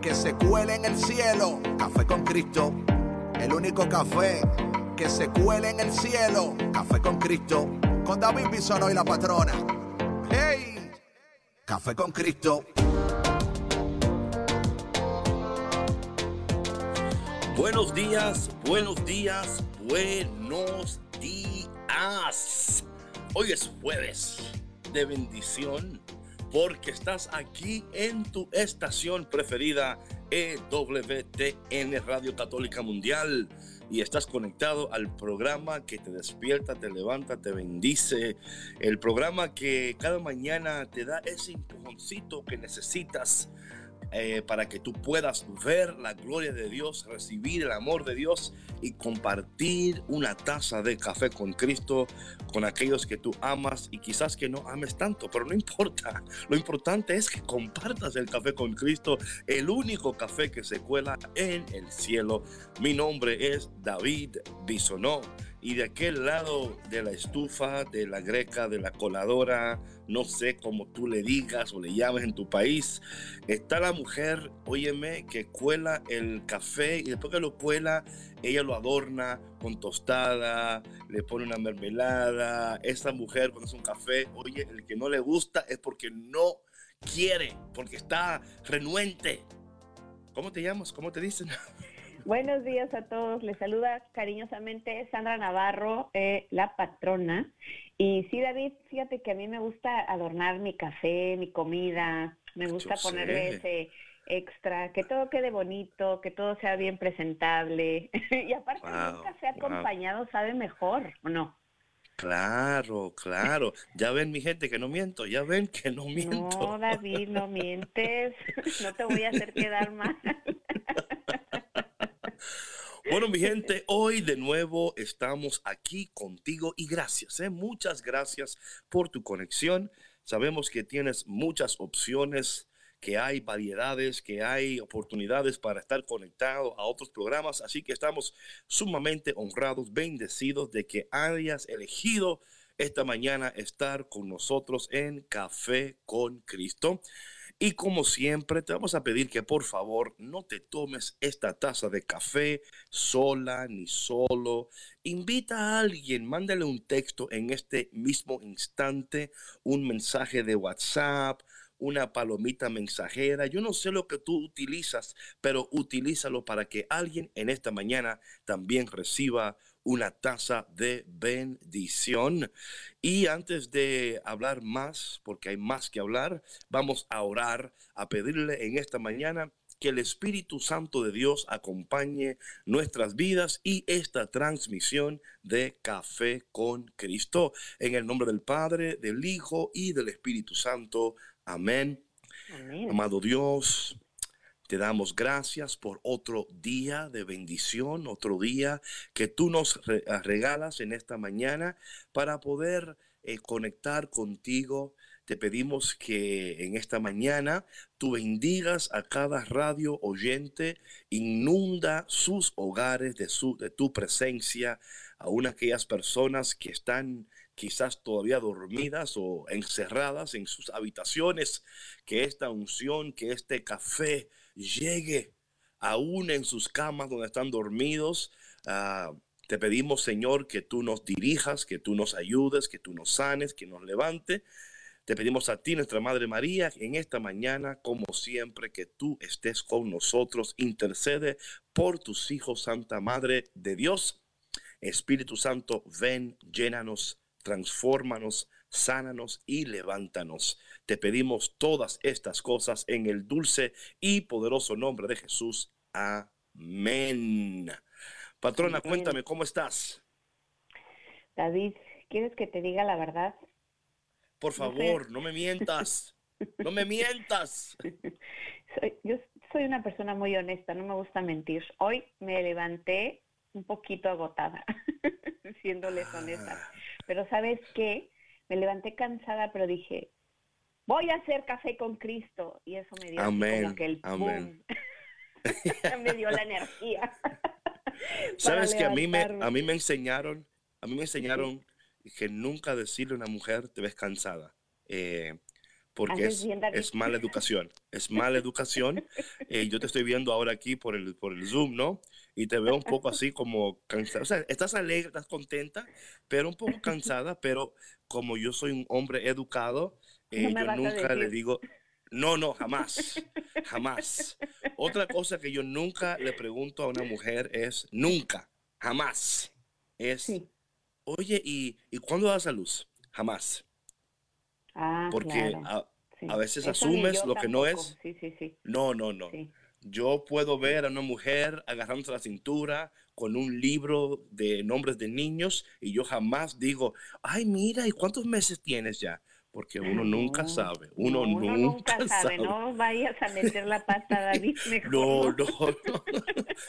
que se cuele en el cielo. Café con Cristo, el único café que se cuele en el cielo. Café con Cristo, con David Bisono y la patrona. ¡Hey! Café con Cristo. Buenos días, buenos días, buenos días. Hoy es jueves de bendición porque estás aquí en tu estación preferida, EWTN Radio Católica Mundial, y estás conectado al programa que te despierta, te levanta, te bendice, el programa que cada mañana te da ese empujoncito que necesitas eh, para que tú puedas ver la gloria de Dios, recibir el amor de Dios y compartir una taza de café con Cristo con aquellos que tú amas y quizás que no ames tanto, pero no importa. Lo importante es que compartas el café con Cristo, el único café que se cuela en el cielo. Mi nombre es David Bisonó y de aquel lado de la estufa, de la greca, de la coladora, no sé cómo tú le digas o le llames en tu país, está la mujer, óyeme, que cuela el café y después que lo cuela, ella lo adorna con tostada, le pone una mermelada. Esta mujer cuando hace un café, oye, el que no le gusta es porque no quiere, porque está renuente. ¿Cómo te llamas? ¿Cómo te dicen? Buenos días a todos. Les saluda cariñosamente Sandra Navarro, eh, la patrona. Y sí, David, fíjate que a mí me gusta adornar mi café, mi comida. Me gusta ponerle ese extra, que todo quede bonito, que todo sea bien presentable. y aparte, un café acompañado sabe mejor, ¿o no? Claro, claro. Ya ven, mi gente, que no miento. Ya ven que no miento. No, David, no mientes. No te voy a hacer quedar mal. Bueno, mi gente, hoy de nuevo estamos aquí contigo y gracias, ¿eh? muchas gracias por tu conexión. Sabemos que tienes muchas opciones, que hay variedades, que hay oportunidades para estar conectado a otros programas, así que estamos sumamente honrados, bendecidos de que hayas elegido esta mañana estar con nosotros en Café con Cristo. Y como siempre, te vamos a pedir que por favor no te tomes esta taza de café sola ni solo. Invita a alguien, mándale un texto en este mismo instante, un mensaje de WhatsApp, una palomita mensajera. Yo no sé lo que tú utilizas, pero utilízalo para que alguien en esta mañana también reciba una taza de bendición. Y antes de hablar más, porque hay más que hablar, vamos a orar, a pedirle en esta mañana que el Espíritu Santo de Dios acompañe nuestras vidas y esta transmisión de Café con Cristo. En el nombre del Padre, del Hijo y del Espíritu Santo. Amén. Amén. Amado Dios, te damos gracias por otro día de bendición, otro día que tú nos ah, regalas en esta mañana para poder eh, conectar contigo. Te pedimos que en esta mañana tú bendigas a cada radio oyente, inunda sus hogares de, su, de tu presencia, aún aquellas personas que están quizás todavía dormidas o encerradas en sus habitaciones, que esta unción, que este café llegue aún en sus camas donde están dormidos. Ah, te pedimos, Señor, que tú nos dirijas, que tú nos ayudes, que tú nos sanes, que nos levante. Te pedimos a ti, nuestra Madre María, en esta mañana, como siempre, que tú estés con nosotros. Intercede por tus hijos, Santa Madre de Dios. Espíritu Santo, ven, llénanos, transfórmanos, sánanos y levántanos. Te pedimos todas estas cosas en el dulce y poderoso nombre de Jesús. Amén. Patrona, cuéntame, ¿cómo estás? David, ¿quieres que te diga la verdad? Por favor, no, me mientas. No me mientas. Soy, yo soy una persona muy honesta, no me gusta mentir. Hoy me levanté un poquito agotada, siéndoles honesta. Ah. Pero ¿sabes qué? Me levanté cansada, pero dije, voy a hacer café con Cristo. Y eso me dio como que el Amén. me dio la energía. Sabes que a mí, me, a mí me enseñaron, a mí me enseñaron que nunca decirle a una mujer te ves cansada. Eh, porque es, mala educación, es mala educación. Eh, yo te estoy viendo ahora aquí por el, por el Zoom, ¿no? Y te veo un poco así como cansada. O sea, estás alegre, estás contenta, pero un poco cansada, pero como yo soy un hombre educado, eh, yo nunca le digo, no, no, jamás, jamás. Otra cosa que yo nunca le pregunto a una mujer es, nunca, jamás, es, oye, ¿y, ¿y cuándo das a luz? Jamás. Ah, Porque a, veces asumes lo que no es. no, no, no. Yo puedo ver a una mujer agarrándose la cintura con un libro de nombres de niños y yo jamás digo, ay, mira, ¿y cuántos meses tienes ya? Porque uno nunca sabe, uno, nunca, sabe. No vayas a meter la pata, David, mejor no. No, no,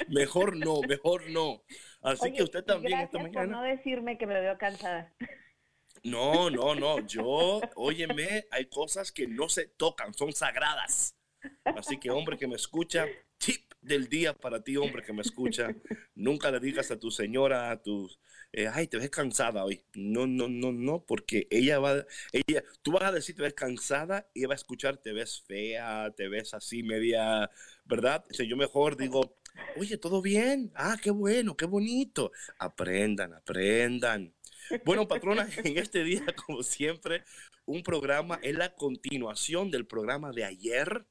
mejor no, mejor no. Así que usted también esta mañana... por no decirme que me veo cansada. No, no, no. Yo, óyeme, hay cosas que no se tocan, son sagradas. Así que, hombre que me escucha, tip del día para ti, hombre que me escucha. Nunca le digas a tu señora, a tu, eh, ay, te ves cansada hoy. No, no, no, no, porque ella va, ella, tú vas a decir te ves cansada y ella va a escuchar te ves fea, te ves así media, ¿verdad? O yo mejor digo, oye, ¿todo bien? Ah, qué bueno, qué bonito. Aprendan, aprendan. Bueno, patrona, en este día, como siempre, un programa es la continuación del programa de ayer.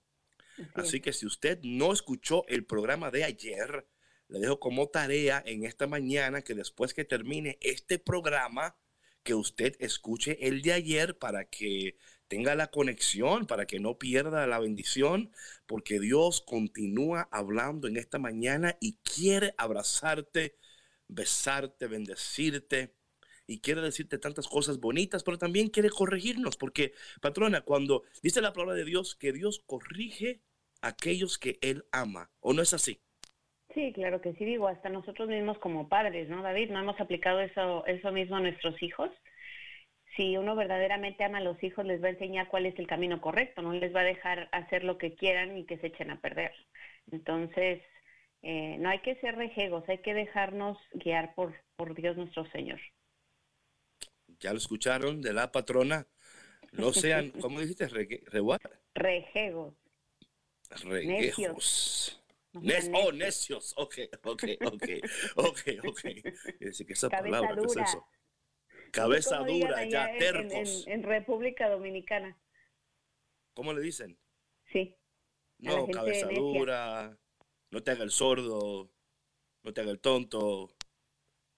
Así que si usted no escuchó el programa de ayer, le dejo como tarea en esta mañana que después que termine este programa, que usted escuche el de ayer para que tenga la conexión, para que no pierda la bendición, porque Dios continúa hablando en esta mañana y quiere abrazarte, besarte, bendecirte y quiere decirte tantas cosas bonitas, pero también quiere corregirnos, porque, patrona, cuando dice la palabra de Dios que Dios corrige a aquellos que Él ama, ¿o no es así? Sí, claro que sí, digo, hasta nosotros mismos como padres, ¿no, David? ¿No hemos aplicado eso, eso mismo a nuestros hijos? Si uno verdaderamente ama a los hijos, les va a enseñar cuál es el camino correcto, no les va a dejar hacer lo que quieran y que se echen a perder. Entonces, eh, no hay que ser rejegos, hay que dejarnos guiar por, por Dios nuestro Señor ya lo escucharon, de la patrona. No sean, ¿cómo dijiste? Re, Rejegos. Regejos. Necios. oh, necios. Ok, ok, ok, ok, ok. Es que esa Cabeza palabra, dura. es eso? Cabeza dura, ya, tercos. En, República Dominicana. ¿Cómo le dicen? Sí. No, cabeza dura, no te haga el sordo, no te haga el tonto,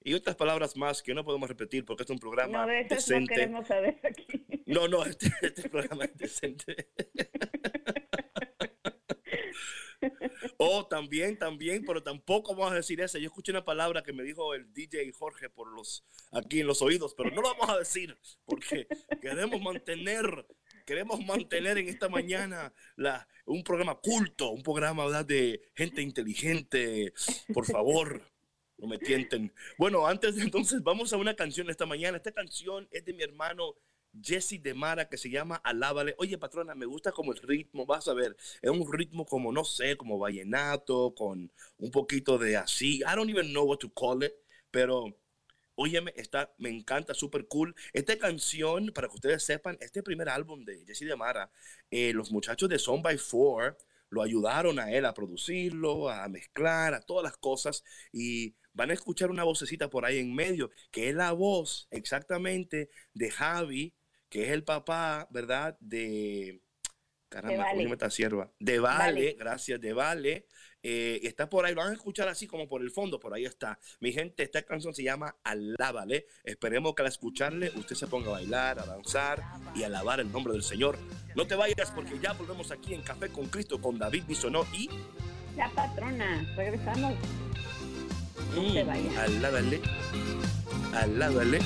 y otras palabras más que no podemos repetir porque es un programa no, de decente. No queremos saber aquí. No, no, este, este programa es decente. oh, también, también, pero tampoco vamos a decir eso. Yo escuché una palabra que me dijo el DJ Jorge por los aquí en los oídos, pero no lo vamos a decir porque queremos mantener, queremos mantener en esta mañana la, un programa culto, un programa ¿verdad? de gente inteligente. Por favor, no me tienten. Bueno, antes de entonces, vamos a una canción esta mañana. Esta canción es de mi hermano Jesse de Mara que se llama Alábale. Oye, patrona, me gusta como el ritmo, vas a ver, es un ritmo como, no sé, como vallenato, con un poquito de así. I don't even know what to call it, pero óyeme, está, me encanta, súper cool. Esta canción, para que ustedes sepan, este primer álbum de Jesse de Mara, eh, los muchachos de Son by Four lo ayudaron a él a producirlo, a mezclar, a todas las cosas y van a escuchar una vocecita por ahí en medio, que es la voz exactamente de Javi, que es el papá, ¿verdad? De... Caramba, ¿cómo me está sierva? De Vale, gracias, de Vale. Eh, está por ahí, lo van a escuchar así como por el fondo, por ahí está. Mi gente, esta canción se llama Alábale. Esperemos que al escucharle usted se ponga a bailar, a danzar y a alabar el nombre del Señor. No te vayas porque ya volvemos aquí en Café con Cristo con David Bisonó y... La patrona, regresamos. No te vayas. Alábale, alábale.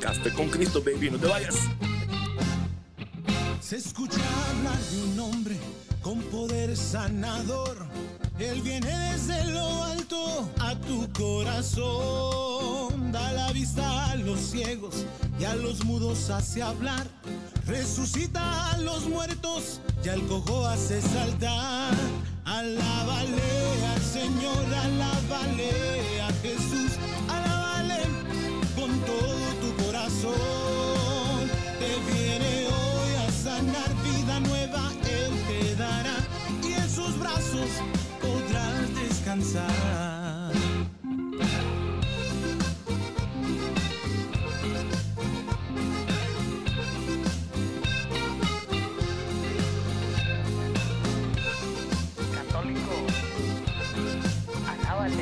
Café con Cristo, baby, no te vayas. Se escucha hablar de un hombre con poder sanador. Él viene desde lo alto a tu corazón. Da la vista a los ciegos y a los mudos hace hablar. Resucita a los muertos y al cojo hace saltar. Alábale al Señor, alábale a Jesús, alábale con todo tu corazón. Te viene hoy a sanar vida nueva, Él te dará y en sus brazos descansar. Católico, alábale.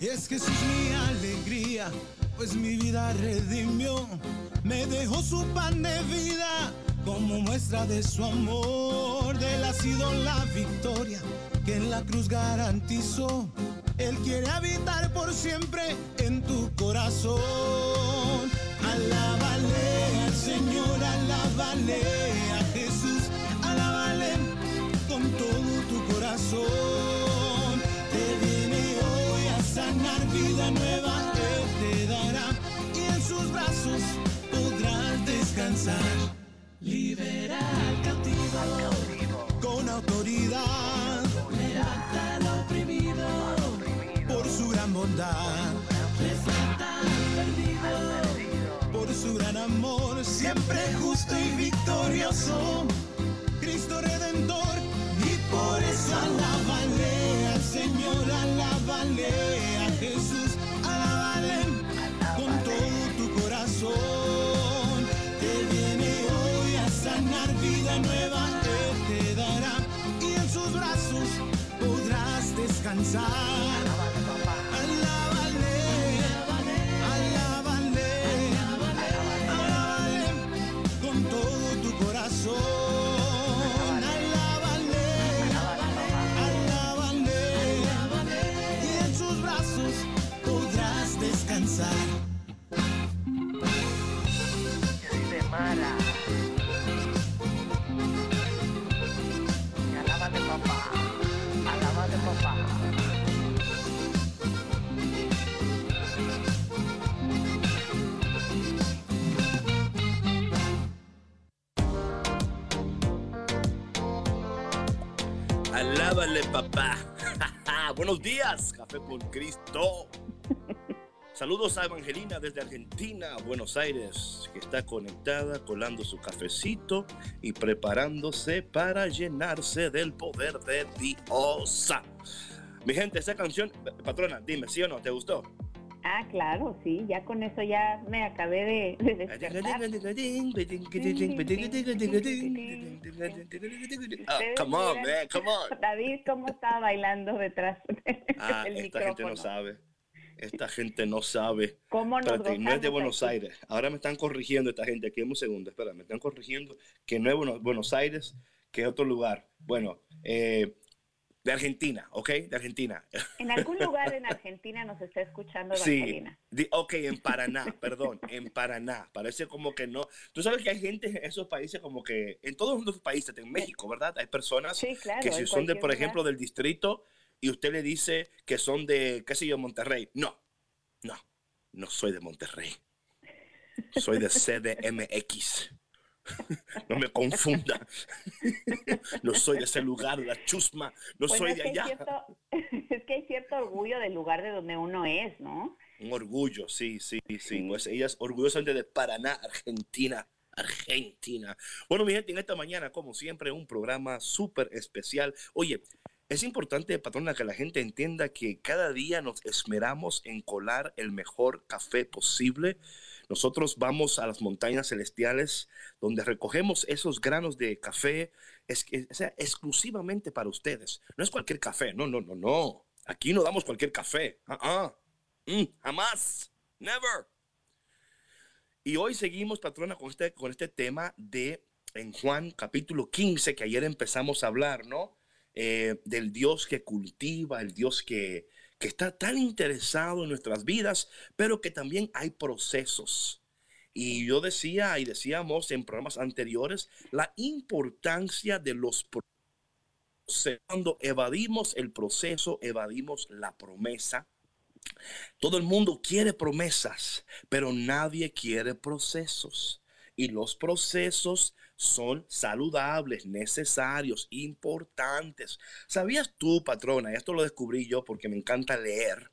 Es Jesús mi alegría, pues mi vida redimió. Me dejó su pan de vida como muestra de su amor. De él ha sido la victoria que en la cruz garantizó. Él quiere habitar por siempre en tu corazón. Alábale al Señor, alábale a Jesús, alábale con todo tu corazón. Te viene hoy a sanar vida nueva, Él te dará y en sus brazos podrás descansar. Libera al cautivo. Con autoridad. Levanta al oprimido. Por su gran bondad. Rescata al perdido. Por su gran amor, siempre justo y victorioso. Cristo Redentor, y por eso alábale al Señor, alábale podrás Café con Cristo. Saludos a Evangelina desde Argentina, Buenos Aires, que está conectada, colando su cafecito y preparándose para llenarse del poder de Dios. Mi gente, esa canción, patrona, dime, ¿sí o no? ¿Te gustó? Ah, claro, sí, ya con eso ya me acabé de, de despertar. Ah, come on, man, come on. David, ¿cómo estaba bailando detrás Ah, del esta gente no micrófono? sabe. Esta gente no sabe. ¿Cómo nos Espérate, no es de Buenos aquí? Aires. Ahora me están corrigiendo esta gente. Aquí un segundo. Espera, me están corrigiendo que no es Buenos Aires, que es otro lugar. Bueno, eh, de Argentina, ¿ok? De Argentina. En algún lugar en Argentina nos está escuchando Sí, Evangelina. di- ok, en Paraná, perdón, en Paraná. Parece como que no. Tú sabes que hay gente en esos países como que, en todos los países, en México, ¿verdad? Hay personas Sí, claro. que si son de, por lugar. ejemplo, del distrito y usted le dice que son de, qué sé yo, Monterrey. No, no, no soy de Monterrey. Soy de CDMX. No me confunda. No soy de ese lugar, la chusma. No Bueno, soy de allá. cierto- es que hay cierto orgullo del lugar de donde uno es, ¿no? Un orgullo, sí, sí, sí. Sí. Pues ella es orgullosamente de Paraná, Argentina. Argentina. Bueno, mi gente, en esta mañana, como siempre, un programa súper especial. Oye, es importante, patrona, que la gente entienda que cada día nos esmeramos en colar el mejor café posible. Nosotros vamos a las montañas celestiales donde recogemos esos granos de café, es, que- o sea, exclusivamente para ustedes. No es cualquier café, no, no, no, no. Aquí no damos cualquier café. Ah, ah. Mm, jamás. Never. Y hoy seguimos, patrona, con este, con este tema de en Juan capítulo 15, que ayer empezamos a hablar, ¿no? Eh, del Dios que cultiva, el Dios que, que está tan interesado en nuestras vidas, pero que también hay procesos. Y yo decía y decíamos en programas anteriores la importancia de los procesos. Cuando evadimos el proceso, evadimos la promesa. Todo el mundo quiere promesas, pero nadie quiere procesos. Y los procesos son saludables, necesarios, importantes. ¿Sabías tú, patrona? Esto lo descubrí yo porque me encanta leer,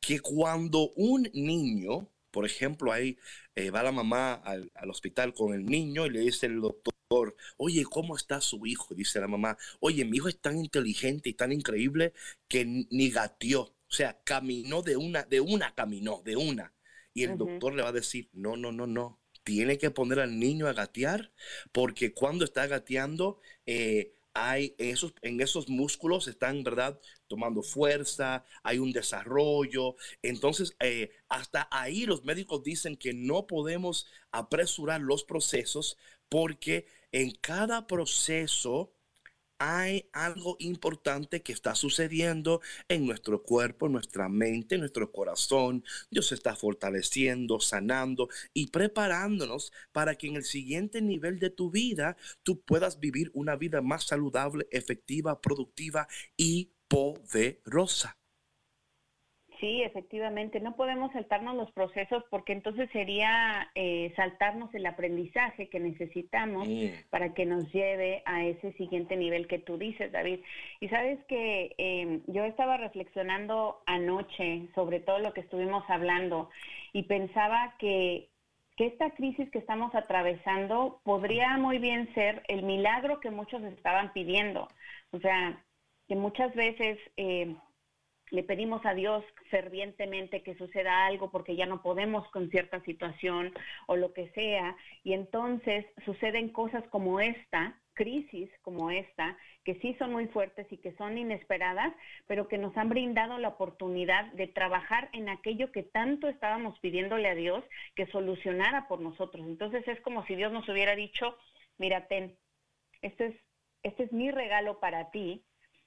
que cuando un niño, por ejemplo, ahí eh, va la mamá al, hospital con el niño y le dice el doctor, oye, ¿cómo está su hijo? Dice la mamá, oye, mi hijo es tan inteligente y tan increíble que ni gateó, o sea, caminó de una, de una caminó, de una. Y el doctor le va a decir, no, no, no, no, tiene que poner al niño a gatear, porque cuando está gateando, eh, hay esos, en esos músculos están, ¿verdad? Tomando fuerza, hay un desarrollo. Entonces, eh, hasta ahí los médicos dicen que no podemos apresurar los procesos porque en cada proceso hay algo importante que está sucediendo en nuestro cuerpo, en nuestra mente, en nuestro corazón. Dios está fortaleciendo, sanando y preparándonos para que en el siguiente nivel de tu vida tú puedas vivir una vida más saludable, efectiva, productiva y poderosa. Sí, efectivamente, no podemos saltarnos los procesos porque entonces sería eh, saltarnos el aprendizaje que necesitamos para que nos lleve a ese siguiente nivel que tú dices, David. Y sabes que em, yo estaba reflexionando anoche sobre todo lo que estuvimos hablando y pensaba que, que esta crisis que estamos atravesando podría muy bien ser el milagro que muchos estaban pidiendo. O sea, que muchas veces... Eh, le pedimos a Dios fervientemente que suceda algo porque ya no podemos con cierta situación o lo que sea, y entonces suceden cosas como esta, crisis como esta, que sí son muy fuertes y que son inesperadas, pero que nos han brindado la oportunidad de trabajar en aquello que tanto estábamos pidiéndole a Dios que solucionara por nosotros. Entonces es como si Dios nos hubiera dicho, mira, ten, este es, este es mi regalo para ti,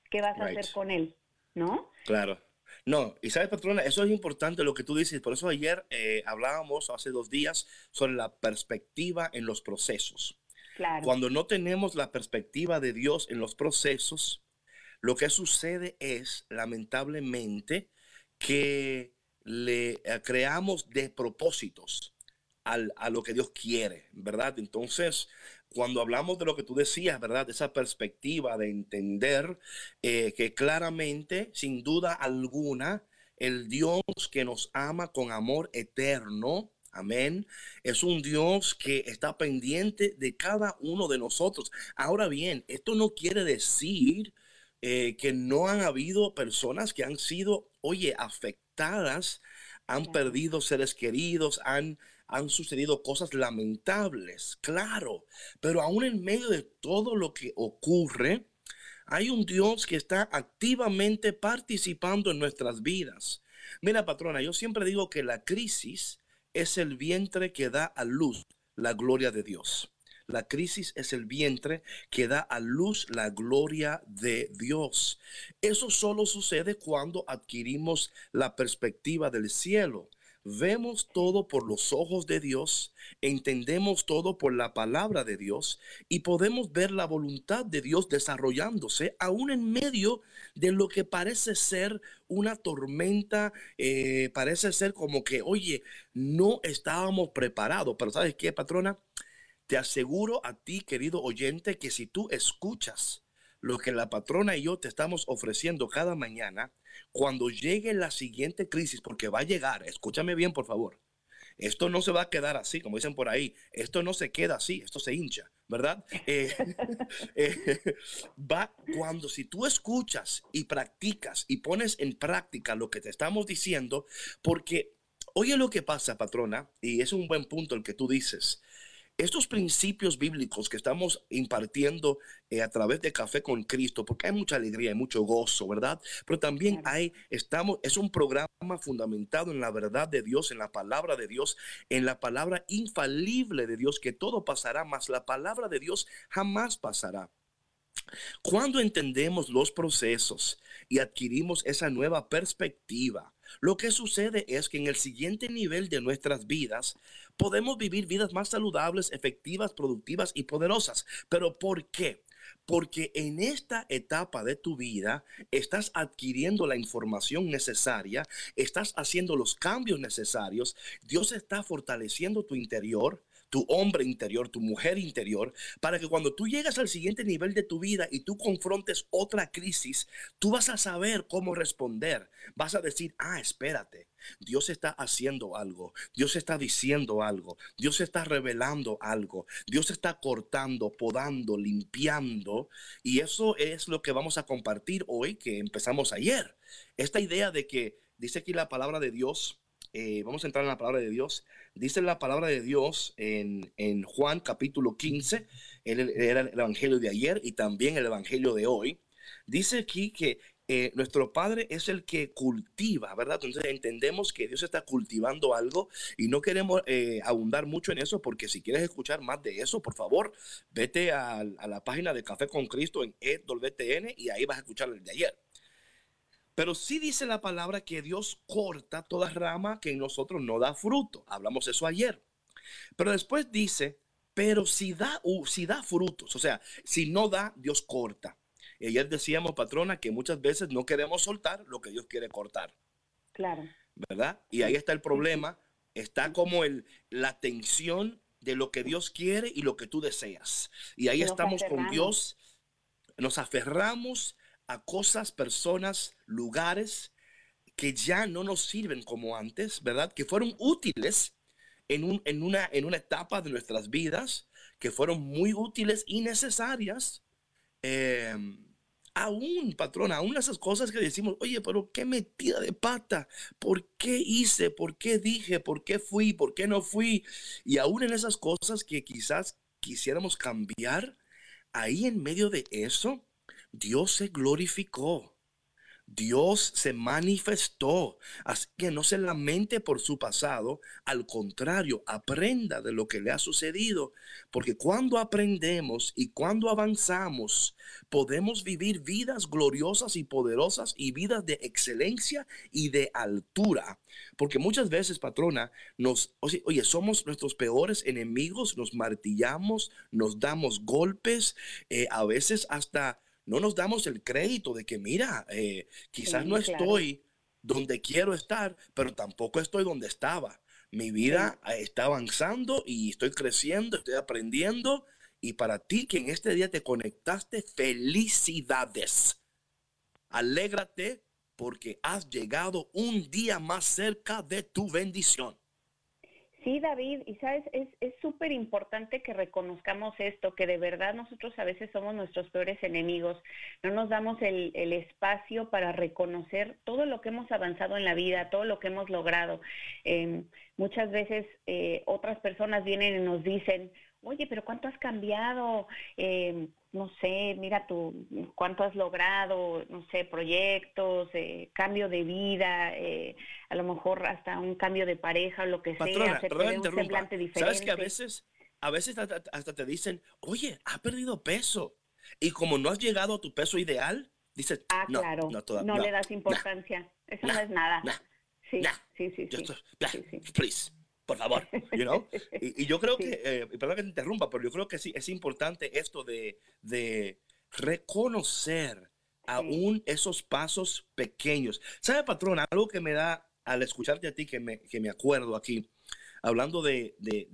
¿qué vas a hacer con él? ¿No? Claro. No, y sabes, patrona, eso es importante lo que tú dices. Por eso ayer eh, hablábamos, hace dos días, sobre la perspectiva en los procesos. Claro. Cuando no tenemos la perspectiva de Dios en los procesos, lo que sucede es, lamentablemente, que le eh, creamos de propósitos a lo que Dios quiere, ¿verdad? Entonces, cuando hablamos de lo que tú decías, ¿verdad? Esa perspectiva de entender eh, que claramente, sin duda alguna, el Dios que nos ama con amor eterno, Amén. Es un Dios que está pendiente de cada uno de nosotros. Ahora bien, esto no quiere decir eh, que no han habido personas que han sido, oye, afectadas, han perdido seres queridos, han han sucedido cosas lamentables, claro, pero aún en medio de todo lo que ocurre, hay un Dios que está activamente participando en nuestras vidas. Mira, patrona, yo siempre digo que la crisis es el vientre que da a luz la gloria de Dios. La crisis es el vientre que da a luz la gloria de Dios. Eso solo sucede cuando adquirimos la perspectiva del cielo vemos todo por los ojos de Dios, entendemos todo por la palabra de Dios y podemos ver la voluntad de Dios desarrollándose aún en medio de lo que parece ser una tormenta, eh, parece ser como que, oye, no estábamos preparados, pero ¿sabes qué, patrona? Te aseguro a ti, querido oyente, que si tú escuchas lo que la patrona y yo te estamos ofreciendo cada mañana, cuando llegue la siguiente crisis, porque va a llegar, escúchame bien por favor, esto no se va a quedar así, como dicen por ahí, esto no se queda así, esto se hincha, ¿verdad? Eh, eh, va cuando si tú escuchas y practicas y pones en práctica lo que te estamos diciendo, porque oye lo que pasa, patrona, y es un buen punto el que tú dices, estos principios bíblicos que estamos impartiendo eh, a través de Café con Cristo, porque hay mucha alegría y mucho gozo, ¿verdad? Pero también hay, estamos, es un programa fundamentado en la verdad de Dios, en la palabra de Dios, en la palabra infalible de Dios, que todo pasará, más la palabra de Dios jamás pasará. Cuando entendemos los procesos y adquirimos esa nueva perspectiva, lo que sucede es que en el siguiente nivel de nuestras vidas podemos vivir vidas más saludables, efectivas, productivas y poderosas. ¿Pero por qué? Porque en esta etapa de tu vida estás adquiriendo la información necesaria, estás haciendo los cambios necesarios, Dios está fortaleciendo tu interior, tu hombre interior, tu mujer interior, para que cuando tú llegas al siguiente nivel de tu vida y tú confrontes otra crisis, tú vas a saber cómo responder. Vas a decir, ah, espérate, Dios está haciendo algo, Dios está diciendo algo, Dios está revelando algo, Dios está cortando, podando, limpiando. Y eso es lo que vamos a compartir hoy, que empezamos ayer. Esta idea de que dice aquí la palabra de Dios, eh, vamos a entrar en la palabra de Dios. Dice la palabra de Dios en, Juan capítulo 15, era el evangelio de ayer y también el evangelio de hoy. Dice aquí que eh, nuestro Padre es el que cultiva, ¿verdad? Entonces entendemos que Dios está cultivando algo y no queremos eh, abundar mucho en eso porque si quieres escuchar más de eso, por favor, vete a, a la página de Café con Cristo en EWTN y ahí vas a escuchar el de ayer. Pero sí dice la palabra que Dios corta toda rama que en nosotros no da fruto. Hablamos eso ayer. Pero después dice, pero si da, si da frutos, o sea, si no da, Dios corta. Y ayer decíamos, patrona, que muchas veces no queremos soltar lo que Dios quiere cortar. Claro. ¿Verdad? Y ahí está el problema. Está como el, la tensión de lo que Dios quiere y lo que tú deseas. Y ahí estamos con Dios. Nos aferramos a cosas, personas, lugares que ya no nos sirven como antes, ¿verdad? Que fueron útiles en, un, en, una, en una etapa de nuestras vidas, que fueron muy útiles y necesarias. Em, aún, patrón, aún esas cosas que decimos, oye, pero qué metida de pata, ¿por qué hice? ¿Por qué dije? ¿Por qué fui? ¿Por qué no fui? Y aún en esas cosas que quizás quisiéramos cambiar, ahí en medio de eso, Dios se glorificó. Dios se manifestó. Así que no se lamente por su pasado, al contrario, aprenda de lo que le ha sucedido, porque cuando aprendemos y cuando avanzamos, podemos vivir vidas gloriosas y poderosas y vidas de excelencia y de altura. Porque muchas veces, patrona, nos, oye, somos nuestros peores enemigos, nos martillamos, nos damos golpes, eh, a veces hasta no nos damos el crédito de que, mira, eh, quizás no estoy donde quiero estar, pero tampoco estoy donde estaba. Mi vida eh, está avanzando y estoy creciendo, estoy aprendiendo. Y para ti que en este día te conectaste, felicidades. Alégrate porque has llegado un día más cerca de tu bendición. Sí, David, y sabes, es súper importante que reconozcamos esto, que de verdad nosotros a veces somos nuestros peores enemigos, no nos damos el, espacio para reconocer todo lo que hemos avanzado en la vida, todo lo que hemos logrado. Em, muchas veces eh, otras personas vienen y nos dicen, oye, pero ¿cuánto has cambiado? Eh, no sé, mira tú, cuánto has logrado, no sé, proyectos, eh, cambio de vida, eh, a lo mejor hasta un cambio de pareja o lo que sea, se un semblante diferente. ¿Sabes que a veces, a veces hasta, te dicen, oye, ha perdido peso? Y como no has llegado a tu peso ideal, dices, ah, no, claro, no, no, le das importancia, eso no es nada. Sí, sí, sí, sí, sí, Please por favor, you know? y, y, yo creo que, eh, perdón que te interrumpa, pero yo creo que sí, es importante esto de, de reconocer aún esos pasos pequeños. ¿Sabe, patrón? Algo que me da al escucharte a ti, que me, que me acuerdo aquí, hablando de, de,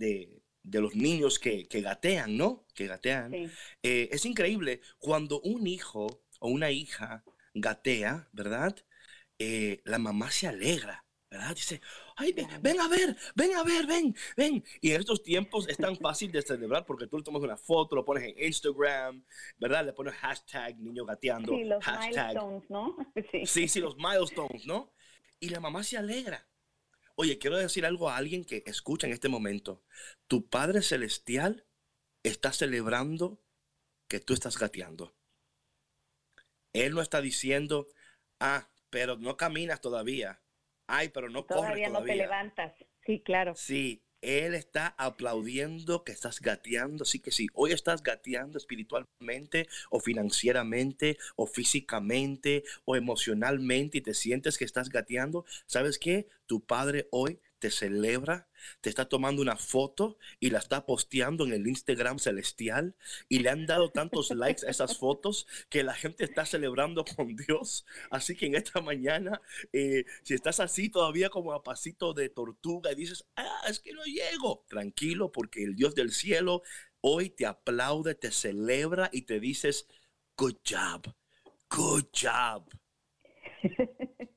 de, los niños que, que, gatean, ¿no? Que gatean. Eh, es increíble cuando un hijo o una hija gatea, ¿verdad? Eh, la mamá se alegra, ¿verdad? Dice, Ay, ven, a ver, ven a ver, ven, ven. Y en estos tiempos es tan fácil de celebrar porque tú le tomas una foto, lo pones en Instagram, ¿verdad? Le pones hashtag niño gateando. Sí, los milestones, ¿no? Sí. sí, sí, los milestones, ¿no? Y la mamá se alegra. Oye, quiero decir algo a alguien que escucha en este momento. Tu Padre Celestial está celebrando que tú estás gateando. Él no está diciendo, ah, pero no caminas todavía. Ay, pero no todavía no te levantas. Sí, claro. Sí, Él está aplaudiendo que estás gateando. Así que si hoy estás gateando espiritualmente o financieramente o físicamente o emocionalmente y te sientes que estás gateando, ¿sabes qué? Tu Padre hoy te celebra, te está tomando una foto y la está posteando en el Instagram celestial y le han dado tantos likes a esas fotos que la gente está celebrando con Dios. Así que en esta mañana, eh, si estás así todavía como a pasito de tortuga y dices, ah, es que no llego, tranquilo porque el Dios del cielo hoy te aplaude, te celebra y te dices, good job, good job.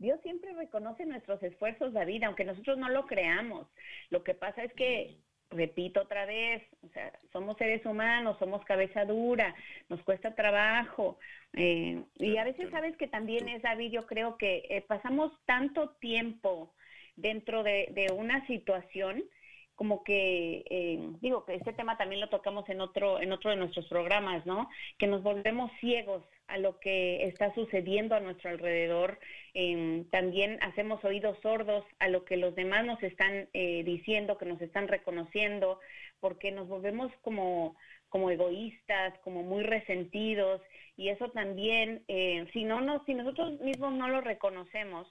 Dios siempre reconoce nuestros esfuerzos, David, aunque nosotros no lo creamos. Lo que pasa es que, repito otra vez, o sea, somos seres humanos, somos cabeza dura, nos cuesta trabajo. Eh, y a veces sabes que también es, David, yo creo que eh, pasamos tanto tiempo dentro de, de una situación como que eh, digo que este tema también lo tocamos en otro en otro de nuestros programas no que nos volvemos ciegos a lo que está sucediendo a nuestro alrededor. Em, también hacemos oídos sordos a lo que los demás nos están eh, diciendo que nos están reconociendo porque nos volvemos como como egoístas como muy resentidos y eso también eh, si no, no si nosotros mismos no lo reconocemos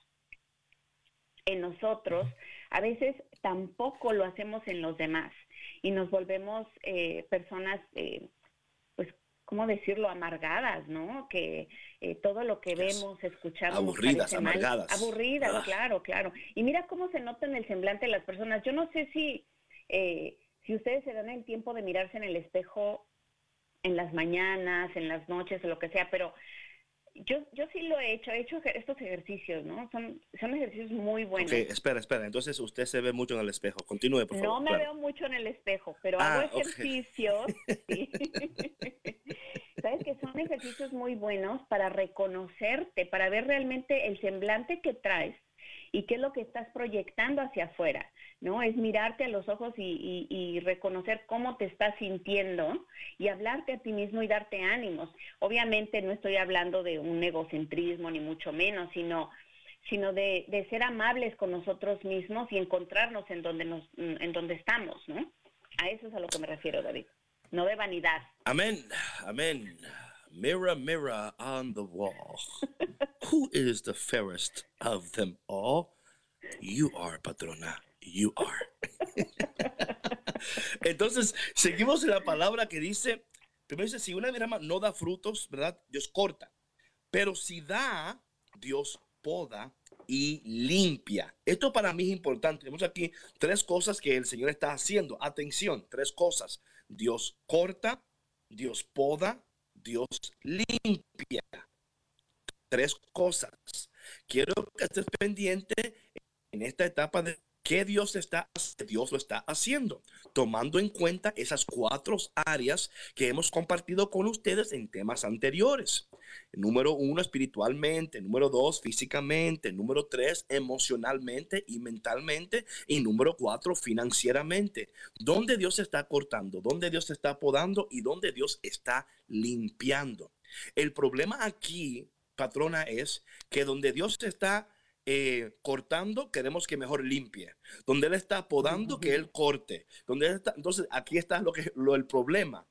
en nosotros, a veces tampoco lo hacemos en los demás y nos volvemos eh, personas, eh, ¿cómo decirlo?, amargadas, ¿no? Que eh, todo lo que vemos, escuchamos... Aburridas, amargadas. Aburridas, ah. claro, claro. Y mira cómo se nota en el semblante de las personas. Yo no sé si, si ustedes se dan el tiempo de mirarse en el espejo en las mañanas, en las noches o lo que sea, pero yo, yo sí lo he hecho, he hecho estos ejercicios, ¿no? Son, son ejercicios muy buenos. Ok, espera, espera. Entonces usted se ve mucho en el espejo. Continúe, por favor. No me veo mucho en el espejo, pero Ah, hago ejercicios. sí. Sabes que son ejercicios muy buenos para reconocerte, para ver realmente el semblante que traes y qué es lo que estás proyectando hacia afuera, ¿no? Es mirarte a los ojos y, reconocer cómo te estás sintiendo y hablarte a ti mismo y darte ánimos. Obviamente no estoy hablando de un egocentrismo ni mucho menos, sino sino de, de ser amables con nosotros mismos y encontrarnos en donde nos en donde estamos, ¿no? A eso es a lo que me refiero, David. No de vanidad. Amén, amén. Mirror, mirror on the wall. Who is the fairest of them all? You are, patrona. You are. Entonces, seguimos en la palabra que dice, primero dice, si una rama no da frutos, ¿verdad? Dios corta. Pero si da, Dios poda y limpia. Esto para mí es importante. Tenemos aquí tres cosas que el Señor está haciendo. Atención, tres cosas. Dios corta, Dios poda, Dios limpia. Tres cosas. Quiero que estés pendiente en esta etapa de qué Dios está, Dios lo está haciendo, tomando en cuenta esas cuatro áreas que hemos compartido con ustedes en temas anteriores. Número uno, espiritualmente. Número dos, físicamente. Número tres, emocionalmente y mentalmente. Y número cuatro, financieramente. ¿Dónde Dios está cortando? ¿Dónde Dios está podando? ¿Y dónde Dios está limpiando? El problema aquí, patrona, es que donde Dios está eh, cortando, queremos que mejor limpie. Donde Él está podando, que Él corte. Donde él está, entonces, aquí está lo que, lo, el problema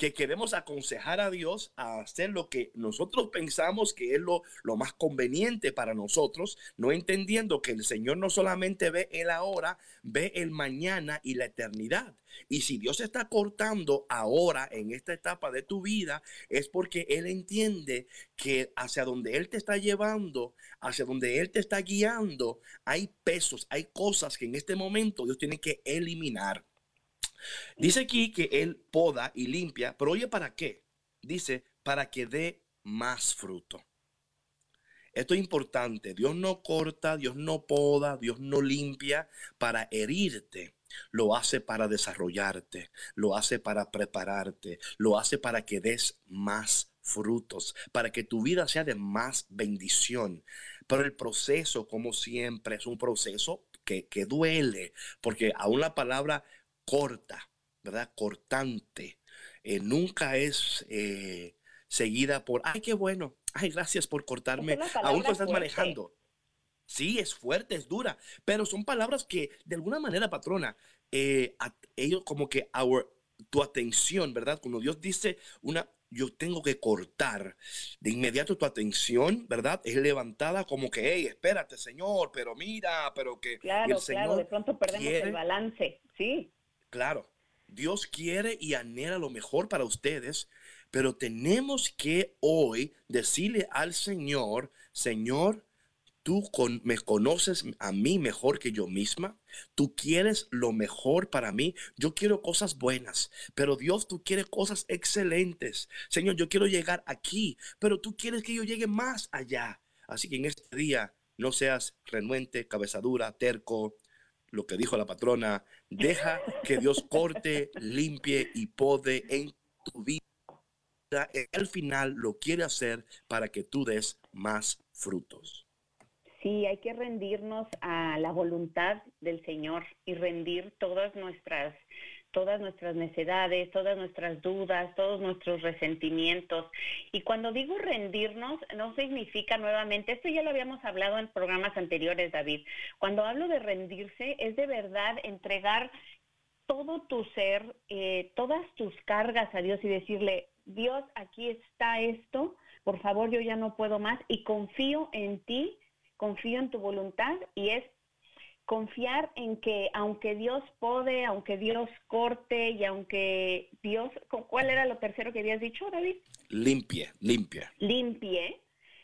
que queremos aconsejar a Dios a hacer lo que nosotros pensamos que es lo, lo, más conveniente para nosotros, no entendiendo que el Señor no solamente ve el ahora, ve el mañana y la eternidad. Y si Dios está cortando ahora en esta etapa de tu vida, es porque Él entiende que hacia donde Él te está llevando, hacia donde Él te está guiando, hay pesos, hay cosas que en este momento Dios tiene que eliminar. Dice aquí que él poda y limpia, pero oye, ¿para qué? Dice, para que dé más fruto. Esto es importante. Dios no corta, Dios no poda, Dios no limpia para herirte. Lo hace para desarrollarte, lo hace para prepararte, lo hace para que des más frutos, para que tu vida sea de más bendición. Pero el proceso, como siempre, es un proceso que, que duele, porque aún la palabra corta, ¿verdad? Cortante. Eh, nunca es eh, seguida por, ay, qué bueno, ay, gracias por cortarme. Aún tú estás fuerte. manejando. Sí, es fuerte, es dura, pero son palabras que de alguna manera, patrona, eh, a- ellos como que our, tu atención, ¿verdad? Cuando Dios dice una, yo tengo que cortar, de inmediato tu atención, ¿verdad? Es levantada como que, hey, espérate, Señor, pero mira, pero que... Claro, el claro, de pronto perdemos quiere- el balance, sí. Claro, Dios quiere y anhela lo mejor para ustedes, pero tenemos que hoy decirle al Señor, Señor, tú me conoces a mí mejor que yo misma, tú quieres lo mejor para mí, yo quiero cosas buenas, pero Dios, tú quieres cosas excelentes. Señor, yo quiero llegar aquí, pero tú quieres que yo llegue más allá. Así que en este día no seas renuente, cabezadura, terco, lo que dijo la patrona, deja que Dios corte, limpie y pode en tu vida. Al final lo quiere hacer para que tú des más frutos. Sí, hay que rendirnos a la voluntad del Señor y rendir todas nuestras todas nuestras necedades, todas nuestras dudas, todos nuestros resentimientos. Y cuando digo rendirnos, no significa nuevamente, esto ya lo habíamos hablado en programas anteriores, David. Cuando hablo de rendirse, es de verdad entregar todo tu ser, eh, todas tus cargas a Dios y decirle, Dios, aquí está esto, por favor, yo ya no puedo más y confío en ti, confío en tu voluntad y es confiar en que aunque Dios pode, aunque Dios corte y aunque Dios, ¿cuál era lo tercero que habías dicho, David? Limpie, limpie. limpie,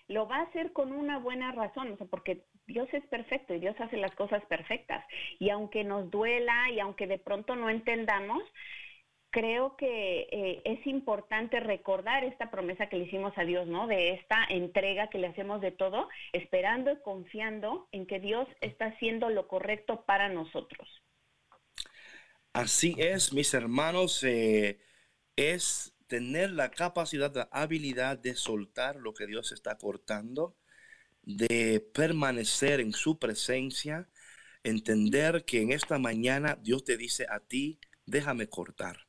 lo va a hacer con una buena razón, o sea, porque Dios es perfecto y Dios hace las cosas perfectas. Y aunque nos duela y aunque de pronto no entendamos, creo que eh, es importante recordar esta promesa que le hicimos a Dios, ¿no? De esta entrega que le hacemos de todo, esperando y confiando en que Dios está haciendo lo correcto para nosotros. Así es, mis hermanos, eh, es tener la capacidad, la habilidad de soltar lo que Dios está cortando, de permanecer en su presencia, entender que en esta mañana Dios te dice a ti, déjame cortar,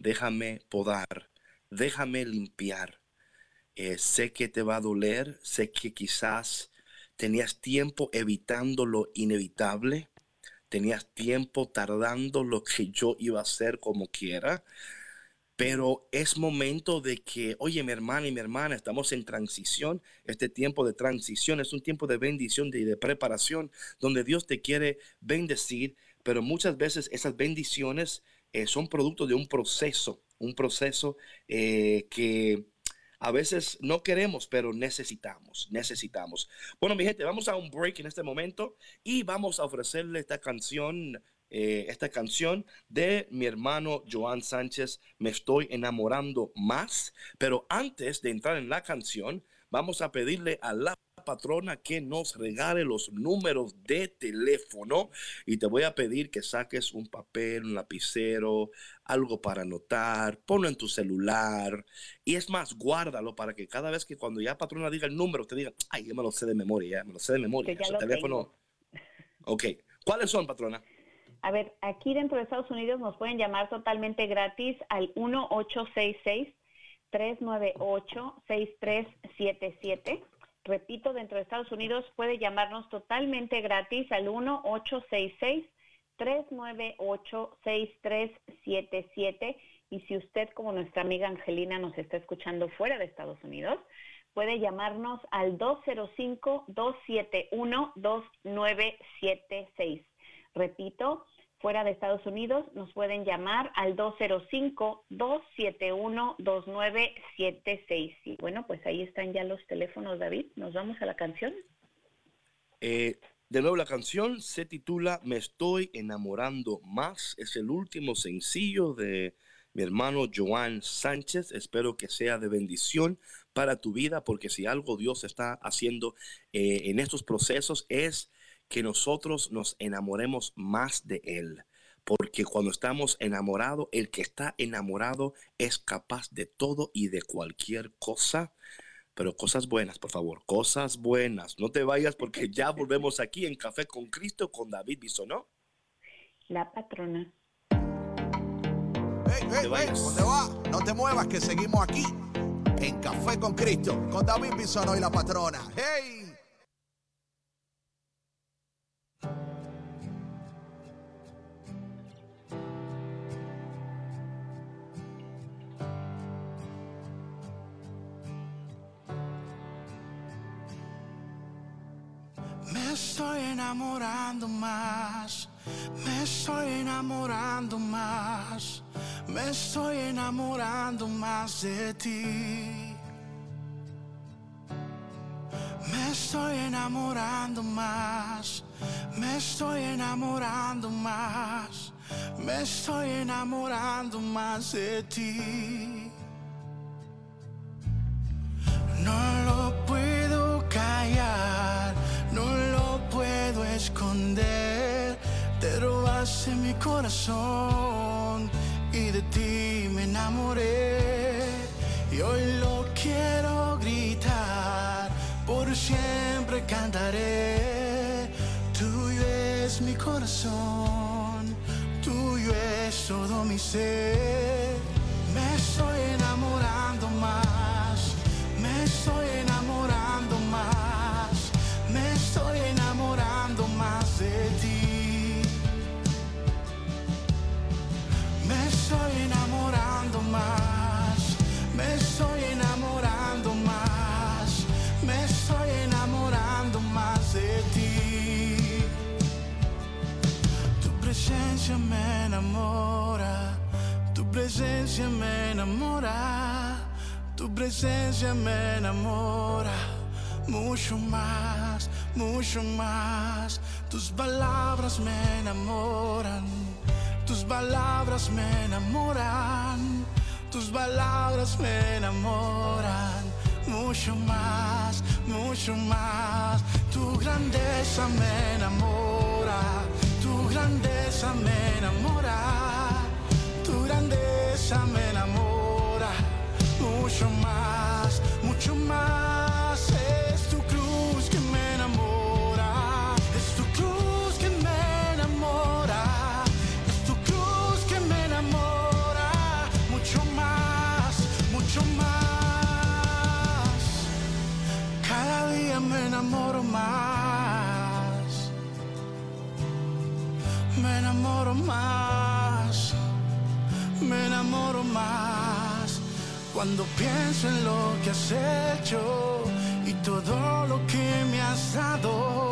déjame podar, déjame limpiar. Eh, sé que te va a doler, sé que quizás tenías tiempo evitando lo inevitable, tenías tiempo tardando lo que yo iba a hacer como quiera, pero es momento de que, oye, mi hermana y mi hermana, estamos en transición. Este tiempo de transición es un tiempo de bendición y de, preparación donde Dios te quiere bendecir, pero muchas veces esas bendiciones eh, son producto de un proceso, un proceso eh, que a veces no queremos, pero necesitamos, necesitamos. Bueno, mi gente, vamos a un break en este momento y vamos a ofrecerle esta canción eh, esta canción de mi hermano Joan Sánchez, Me estoy enamorando más. Pero antes de entrar en la canción, vamos a pedirle a la patrona que nos regale los números de teléfono y te voy a pedir que saques un papel, un lapicero, algo para anotar, ponlo en tu celular y es más, guárdalo para que cada vez que cuando ya patrona diga el número te diga, ay, yo me lo sé de memoria, ya me lo sé de memoria. Ya lo teléfono. Ok, ¿cuáles son, patrona? A ver, aquí dentro de Estados Unidos nos pueden llamar totalmente gratis al 1-866-398-6377. Repito, dentro de Estados Unidos puede llamarnos totalmente gratis al 1-866-398-6377. Y si usted, como nuestra amiga Angelina, nos está escuchando fuera de Estados Unidos, puede llamarnos al 205-271-2976. Repito, fuera de Estados Unidos nos pueden llamar al 205-271-2976. Y bueno, pues ahí están ya los teléfonos, David. ¿Nos vamos a la canción? Eh, de nuevo, la canción se titula Me estoy enamorando más. Es el último sencillo de mi hermano Joan Sánchez. Espero que sea de bendición para tu vida, porque si algo Dios está haciendo eh, en estos procesos es que nosotros nos enamoremos más de Él. Porque cuando estamos enamorados, el que está enamorado es capaz de todo y de cualquier cosa. Pero cosas buenas, por favor, cosas buenas. No te vayas porque ya volvemos aquí en Café con Cristo con David Bisonó. La patrona. Hey, hey, hey, ¿dónde va? No te muevas que seguimos aquí en Café con Cristo con David Bisonó y la patrona. ¡Hey! Estoy enamorando más, me estoy enamorando más, me estoy enamorando más de ti. Me estoy enamorando más, me estoy enamorando más, me estoy enamorando más de ti. No lo puedo callar, esconder. Te robaste mi corazón y de ti me enamoré. Y hoy lo quiero gritar, por siempre cantaré. Tuyo es mi corazón, tuyo es todo mi ser. Me estoy estoy enamorando más, me estoy enamorando más, me estoy enamorando más de ti. Tu presencia me enamora, tu presencia me enamora, tu presencia me enamora. Mucho más, mucho más, tus palabras me enamoran. Tus palabras me enamoran, tus palabras me enamoran. Mucho más, mucho más. Tu grandeza me enamora, tu grandeza me enamora, tu grandeza me enamora. Mucho más, mucho más. Enamoro más, me enamoro más, me enamoro más. Cuando pienso en lo que has hecho y todo lo que me has dado,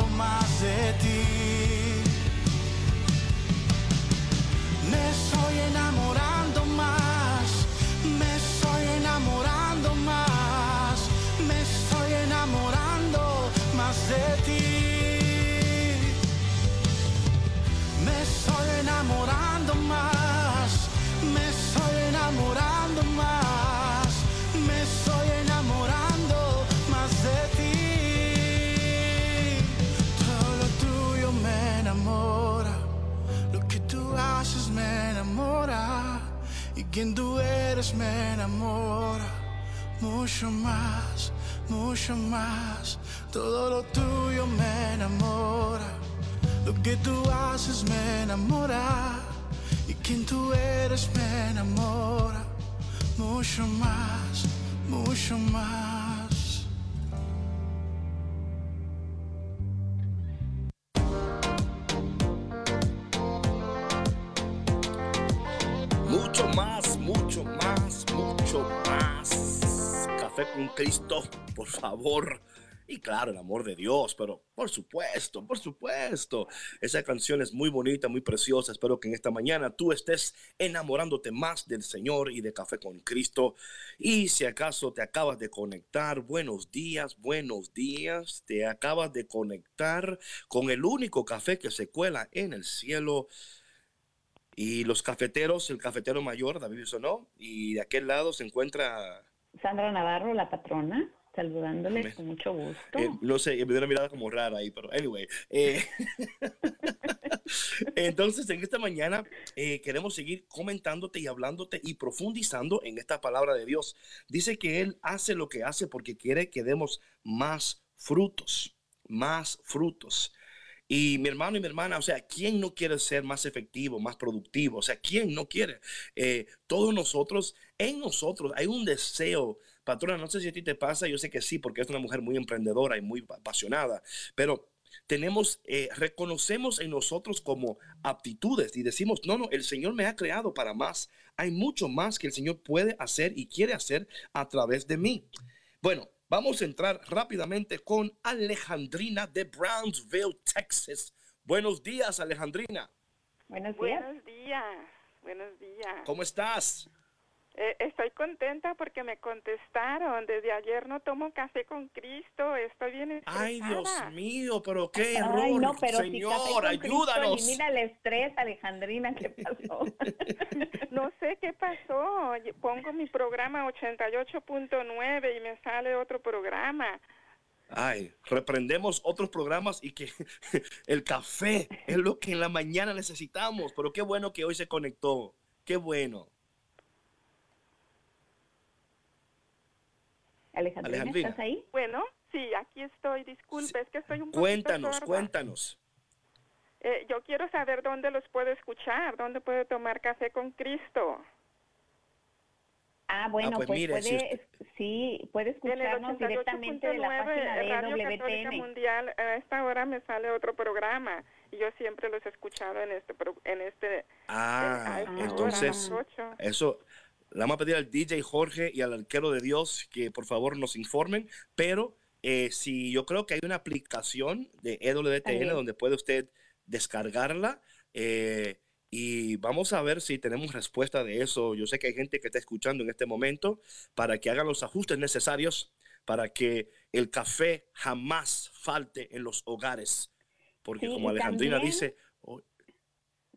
enamorando quien tú eres me enamora mucho más, mucho más. Todo lo tuyo me enamora. Lo que tú haces me enamora y quien tú eres me enamora mucho más, mucho más. Con Cristo, por favor. Y claro, el amor de Dios, pero por supuesto, por supuesto. Esa canción es muy bonita, muy preciosa. Espero que en esta mañana tú estés enamorándote más del Señor y de Café con Cristo. Y si acaso te acabas de conectar, buenos días, buenos días. Te acabas de conectar con el único café que se cuela en el cielo. Y los cafeteros, el cafetero mayor, David Sonó, y de aquel lado se encuentra Sandra Navarro, la patrona, saludándoles Me- con mucho gusto. Eh, no sé, me dio una mirada como rara ahí, pero anyway. eh, Entonces, en esta mañana eh, queremos seguir comentándote y hablándote y profundizando en esta palabra de Dios. Dice que Él hace lo que hace porque quiere que demos más frutos, más frutos. Y mi hermano y mi hermana, o sea, ¿quién no quiere ser más efectivo, más productivo? O sea, ¿quién no quiere? Eh, todos nosotros, en nosotros hay un deseo. Patrona, no sé si a ti te pasa, yo sé que sí, porque es una mujer muy emprendedora y muy apasionada, pero tenemos, eh, reconocemos en nosotros como aptitudes y decimos, no, no, el Señor me ha creado para más. Hay mucho más que el Señor puede hacer y quiere hacer a través de mí. Bueno, Vamos a entrar rápidamente con Alejandrina de Brownsville, Texas. Buenos días, Alejandrina. Buenos días. Buenos días. Buenos días. ¿Cómo estás? Eh, estoy contenta porque me contestaron. Desde ayer no tomo café con Cristo. Estoy bien estresada. Ay, Dios mío, pero qué error. Ay, no, pero si Señor, café con Cristo ayúdanos. Elimina el estrés, Alejandrina, ¿qué pasó? No sé qué pasó. Pongo mi programa 88.9 y me sale otro programa. Ay, reprendemos otros programas y que el café es lo que en la mañana necesitamos. Pero qué bueno que hoy se conectó. Qué bueno. Alejandrina, Alejandrina. ¿estás ahí? Bueno, sí, aquí estoy. Disculpe, es que estoy un poquito Cuéntanos, sorda. cuéntanos. Eh, yo quiero saber dónde los puedo escuchar, dónde puedo tomar café con Cristo. Ah, bueno, pues pues, mire, si puede, sí, puede En escucharnos directamente de la 88.9 página de Radio Católica WTN. Mundial, a esta hora me sale otro programa y yo siempre los he escuchado en este pro- en este Ah, a entonces, eso, le vamos a pedir al DJ Jorge y al arquero de Dios que por favor nos informen, pero eh, si yo creo que hay una aplicación de EWTN donde puede usted descargarla eh, y vamos a ver si tenemos respuesta de eso. Yo sé que hay gente que está escuchando en este momento para que hagan los ajustes necesarios para que el café jamás falte en los hogares. Porque Sí, como Alejandrina también- dice,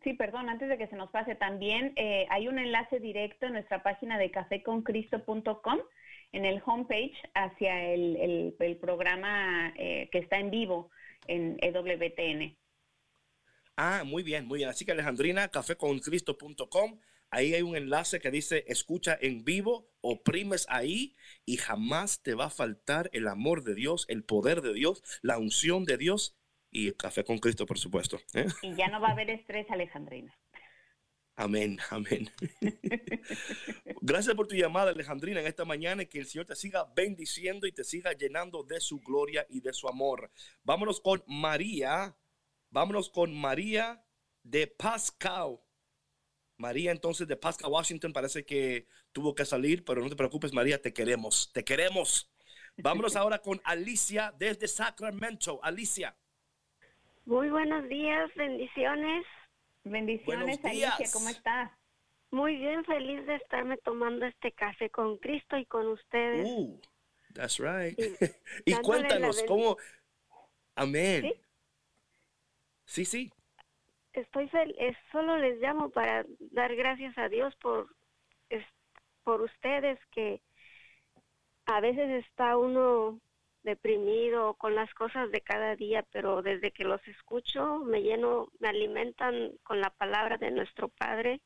Sí, perdón, antes de que se nos pase también, eh, hay un enlace directo en nuestra página de caféconcristo.com, en el homepage, hacia el, el- programa eh, que está en vivo en EWTN. Ah, muy bien, muy bien. Así que Alejandrina, caféconcristo.com, ahí hay un enlace que dice escucha en vivo, oprimes ahí y jamás te va a faltar el amor de Dios, el poder de Dios, la unción de Dios y café con Cristo, por supuesto. ¿eh? Y ya no va a haber estrés, Alejandrina. Amén, amén. Gracias por tu llamada, Alejandrina, en esta mañana y que el Señor te siga bendiciendo y te siga llenando de su gloria y de su amor. Vámonos con María, vámonos con María de Pascal. María entonces de Pascal, Washington, parece que tuvo que salir, pero no te preocupes, María, te queremos, te queremos. Vámonos ahora con Alicia desde Sacramento. Alicia. Muy buenos días, bendiciones. Bendiciones, Buenos Alicia, días. ¿cómo estás? Muy bien, feliz de estarme tomando este café con Cristo y con ustedes. Uh, that's right. Y cuéntanos, ¿cómo? Amén. ¿Sí? Sí, sí. Estoy feliz, solo les llamo para dar gracias a Dios por, es- por ustedes que a veces está uno deprimido con las cosas de cada día, pero desde que los escucho me lleno, me alimentan con la palabra de nuestro Padre.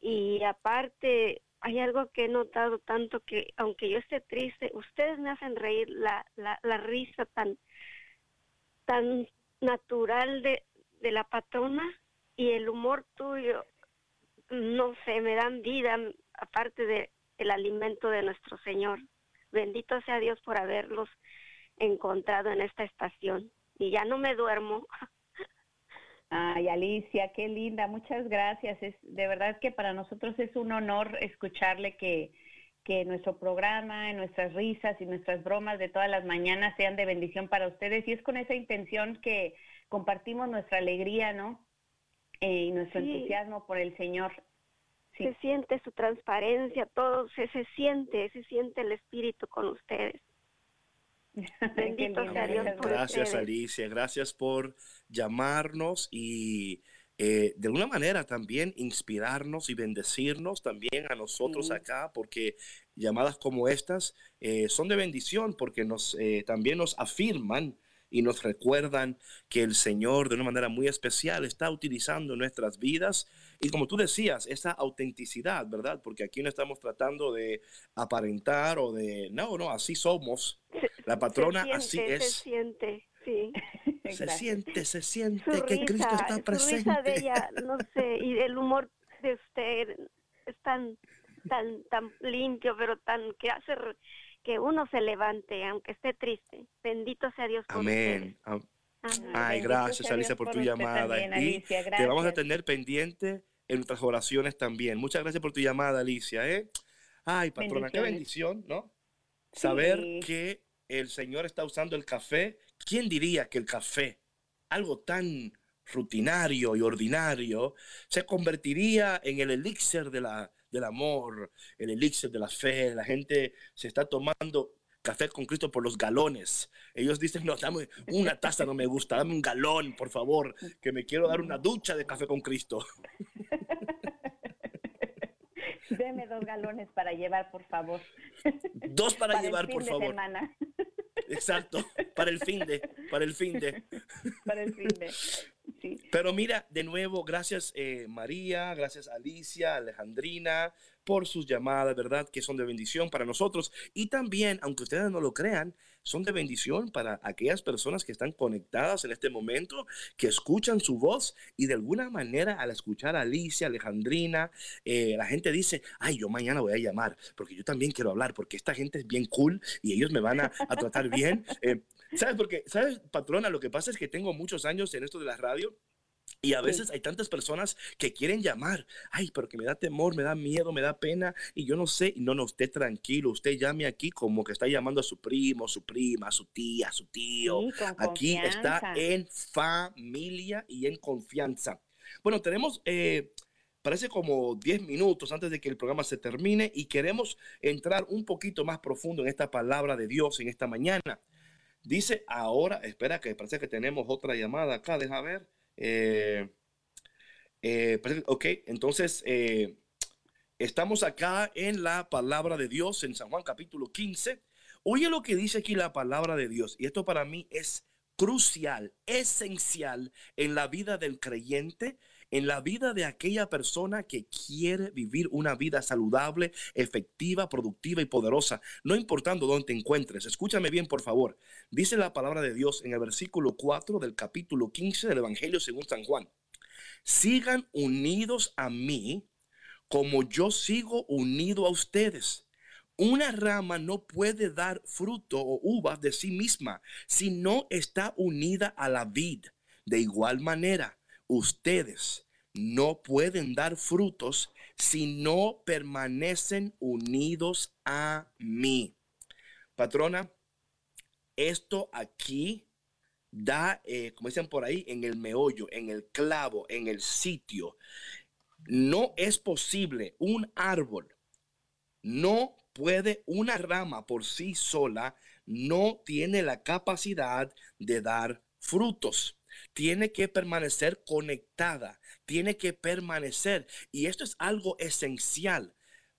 Y aparte, hay algo que he notado tanto que aunque yo esté triste, ustedes me hacen reír la, la, la risa tan, tan natural de, de la patrona y el humor tuyo, no sé, me dan vida aparte de el alimento de nuestro Señor. Bendito sea Dios por haberlos encontrado en esta estación. Y ya no me duermo. Ay, Alicia, qué linda, muchas gracias. Es de verdad que para nosotros es un honor escucharle que que nuestro programa, nuestras risas y nuestras bromas de todas las mañanas sean de bendición para ustedes y es con esa intención que compartimos nuestra alegría, ¿no? Eh, y nuestro Sí. entusiasmo por el Señor. Sí. Se siente su transparencia, todo, se, se siente, se siente el Espíritu con ustedes. Bendito sea Dios por Gracias, ustedes. Alicia. Gracias por llamarnos y eh, de alguna manera también inspirarnos y bendecirnos también a nosotros Sí. acá, porque llamadas como estas eh, son de bendición, porque nos eh, también nos afirman y nos recuerdan que el Señor de una manera muy especial está utilizando nuestras vidas y como tú decías, esa autenticidad, ¿verdad? Porque aquí no estamos tratando de aparentar o de, no, no, así somos. La patrona así es. Se siente, sí. Se siente, se siente Su que Cristo está su presente. risa de ella, no sé, y el humor de usted es tan, tan, tan limpio, pero tan que hace que uno se levante, aunque esté triste. Bendito sea Dios por Amén. Ustedes. Amén. Ay, Bendito gracias, Alicia, por tu llamada. también, y Alicia, te vamos a tener pendiente en nuestras oraciones también. Muchas gracias por tu llamada, Alicia. ¿eh? Ay, patrona, qué bendición, ¿no? Saber Sí. que el Señor está usando el café. ¿Quién diría que el café, algo tan rutinario y ordinario, se convertiría en el elixir de la, del amor, el elixir de la fe? La gente se está tomando café con Cristo por los galones. Ellos dicen, no, dame una taza, no me gusta, dame un galón, por favor, que me quiero dar una ducha de café con Cristo. Deme dos galones para llevar, por favor. Dos para, llevar, fin por de favor. semana. Exacto, para el fin de, para el fin de. para el fin de. Sí. Pero mira, de nuevo, gracias eh, María, gracias Alicia, Alejandrina, por sus llamadas, ¿verdad? Que son de bendición para nosotros. Y también, aunque ustedes no lo crean, son de bendición para aquellas personas que están conectadas en este momento, que escuchan su voz y de alguna manera al escuchar a Alicia, Alejandrina, eh, la gente dice, ay, yo mañana voy a llamar porque yo también quiero hablar porque esta gente es bien cool y ellos me van a, a tratar bien. Eh, ¿Sabes? Porque, ¿sabes, patrona? Lo que pasa es que tengo muchos años en esto de la radio. Y a veces hay tantas personas que quieren llamar, ay, pero que me da temor, me da miedo, me da pena, y yo no sé, no, no, usted tranquilo, usted llame aquí como que está llamando a su primo, su prima, su tía, su tío. Sí, Aquí está en familia y en confianza. Bueno, tenemos, eh, parece como 10 minutos antes de que el programa se termine y queremos entrar un poquito más profundo en esta palabra de Dios en esta mañana. Dice ahora, espera que parece que tenemos otra llamada acá, deja ver. Eh, eh, ok, entonces eh, estamos acá en la palabra de Dios en San Juan capítulo 15. Oye lo que dice aquí la palabra de Dios y esto para mí es crucial, esencial en la vida del creyente, en la vida de aquella persona que quiere vivir una vida saludable, efectiva, productiva y poderosa, no importando dónde te encuentres. Escúchame bien, por favor. Dice la palabra de Dios en el versículo 4 del capítulo 15 del Evangelio según San Juan. Sigan unidos a mí como yo sigo unido a ustedes. Una rama no puede dar fruto o uvas de sí misma si no está unida a la vid. De igual manera, ustedes no pueden dar frutos si no permanecen unidos a mí. Patrona, esto aquí da, eh, como dicen por ahí, en el meollo, en el clavo, en el sitio. No es posible un árbol, no puede una rama por sí sola, no tiene la capacidad de dar frutos. Tiene que permanecer conectada, tiene que permanecer. Y esto es algo esencial.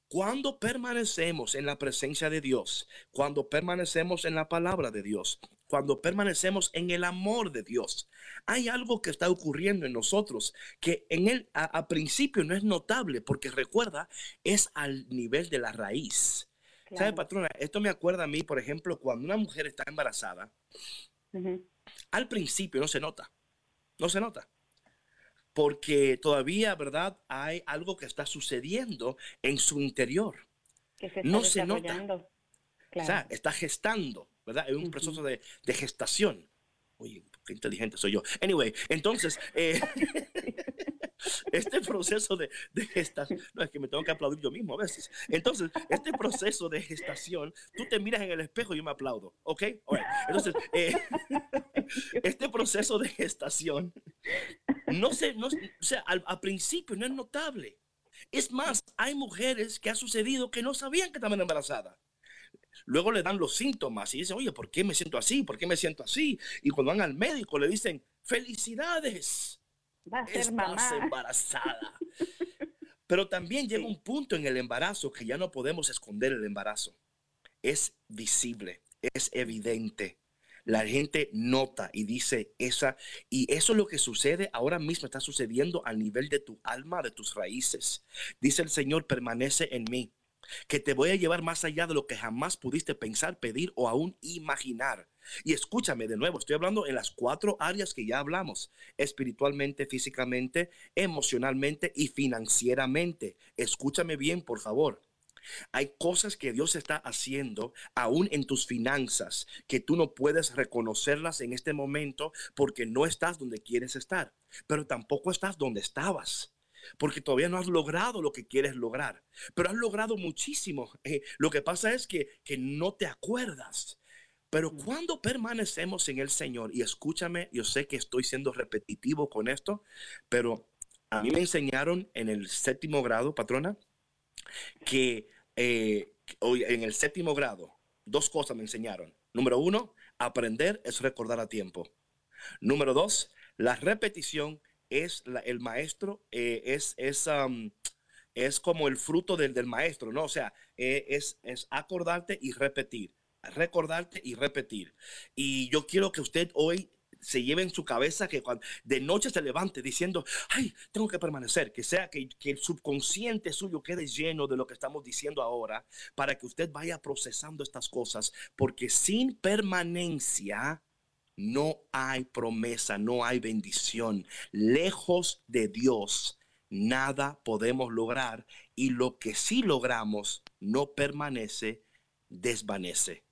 Cuando permanecemos en la presencia de Dios, cuando permanecemos en la palabra de Dios, cuando permanecemos en el amor de Dios, hay algo que está ocurriendo en nosotros que en él a, a principio no es notable porque recuerda, es al nivel de la raíz. ¿Sabe, patrona? Esto me acuerda a mí, por ejemplo, cuando una mujer está embarazada. Al principio no se nota, no se nota. Porque todavía, ¿verdad? Hay algo que está sucediendo en su interior. Que se está No se nota. O sea, está gestando, ¿verdad? Es un proceso de, de gestación. Oye, qué inteligente soy yo. Anyway, entonces, eh, este proceso de, de gestación, no es que me tengo que aplaudir yo mismo a veces. Entonces, este proceso de gestación, tú te miras en el espejo y yo me aplaudo, ¿ok? Alright. Entonces, eh, este proceso de gestación, no sé, no, o sea, al, al principio no es notable. Es más, hay mujeres que ha sucedido que no sabían que estaban embarazadas. Luego le dan los síntomas y dicen, oye, ¿por qué me siento así? ¿Por qué me siento así? Y cuando van al médico le dicen, felicidades, Va a ser estás mamá. embarazada. Pero también llega un punto en el embarazo que ya no podemos esconder el embarazo. Es visible, es evidente. la gente nota y dice esa, y eso es lo que sucede ahora mismo, está sucediendo al nivel de tu alma, de tus raíces. Dice el Señor, permanece en mí, que te voy a llevar más allá de lo que jamás pudiste pensar, pedir o aún imaginar. Y escúchame de nuevo, estoy hablando en las cuatro áreas que ya hablamos, espiritualmente, físicamente, emocionalmente y financieramente. Escúchame bien, por favor. Hay cosas que Dios está haciendo aún en tus finanzas que tú no puedes reconocerlas en este momento porque no estás donde quieres estar, pero tampoco estás donde estabas. Porque todavía no has logrado lo que quieres lograr, pero has logrado muchísimo. Eh, lo que pasa es que, que no te acuerdas. Pero cuando permanecemos en el Señor, y escúchame, yo sé que estoy siendo repetitivo con esto, pero a mí me enseñaron en el séptimo grado, patrona, que eh, en el séptimo grado, dos cosas me enseñaron. Número uno, aprender es recordar a tiempo. Número dos, la repetición es el maestro, eh, es, es, es como el fruto del, del maestro, ¿no? O sea, eh, es, es acordarte y repetir, recordarte y repetir. Y yo quiero que usted hoy se lleve en su cabeza que cuando de noche se levante diciendo, ay, tengo que permanecer, que sea que, que, el subconsciente suyo quede lleno de lo que estamos diciendo ahora, para que usted vaya procesando estas cosas, porque sin permanencia no hay promesa, no hay bendición. Lejos de Dios, nada podemos lograr y lo que sí logramos no permanece, desvanece.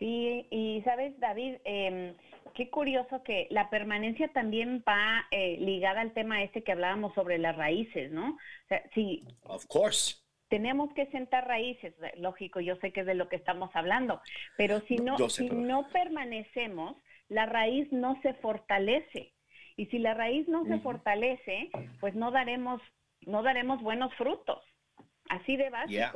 Sí, y sabes, David, eh, qué curioso que la permanencia también va eh, ligada al tema este que hablábamos sobre las raíces, ¿no? O sea, sí. Of course. Tenemos que sentar raíces, lógico, yo sé que es de lo que estamos hablando, pero si no, sé, si pero... no permanecemos, la raíz no se fortalece. Y si la raíz no uh -huh. se fortalece, pues no daremos, no daremos buenos frutos. Así de básico. Yeah.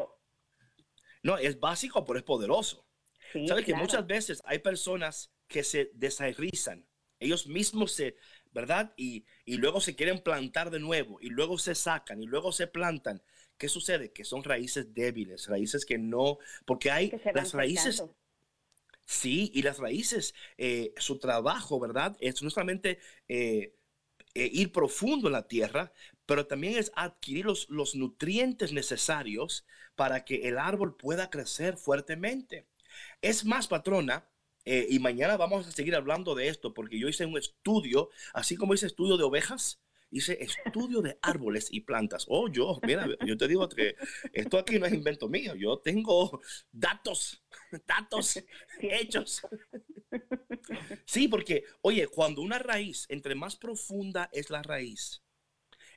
No, es básico, pero es poderoso. Sí, Sabes claro. que muchas veces hay personas que se desairrizan. Ellos mismos se, ¿verdad? Y, y, luego se quieren plantar de nuevo y luego se sacan y luego se plantan. ¿Qué sucede? Que son raíces débiles, raíces que no, porque hay las raíces. Sí, y las raíces, eh, su trabajo, ¿verdad? Es no solamente eh, eh, ir profundo en la tierra, pero también es adquirir los, los nutrientes necesarios para que el árbol pueda crecer fuertemente. Es más, patrona, eh, y mañana vamos a seguir hablando de esto, porque yo hice un estudio, así como hice estudio de ovejas, hice estudio de árboles y plantas. Oh, yo, mira, yo te digo que esto aquí no es invento mío, yo tengo datos, datos hechos. Sí, porque, oye, cuando una raíz, entre más profunda es la raíz,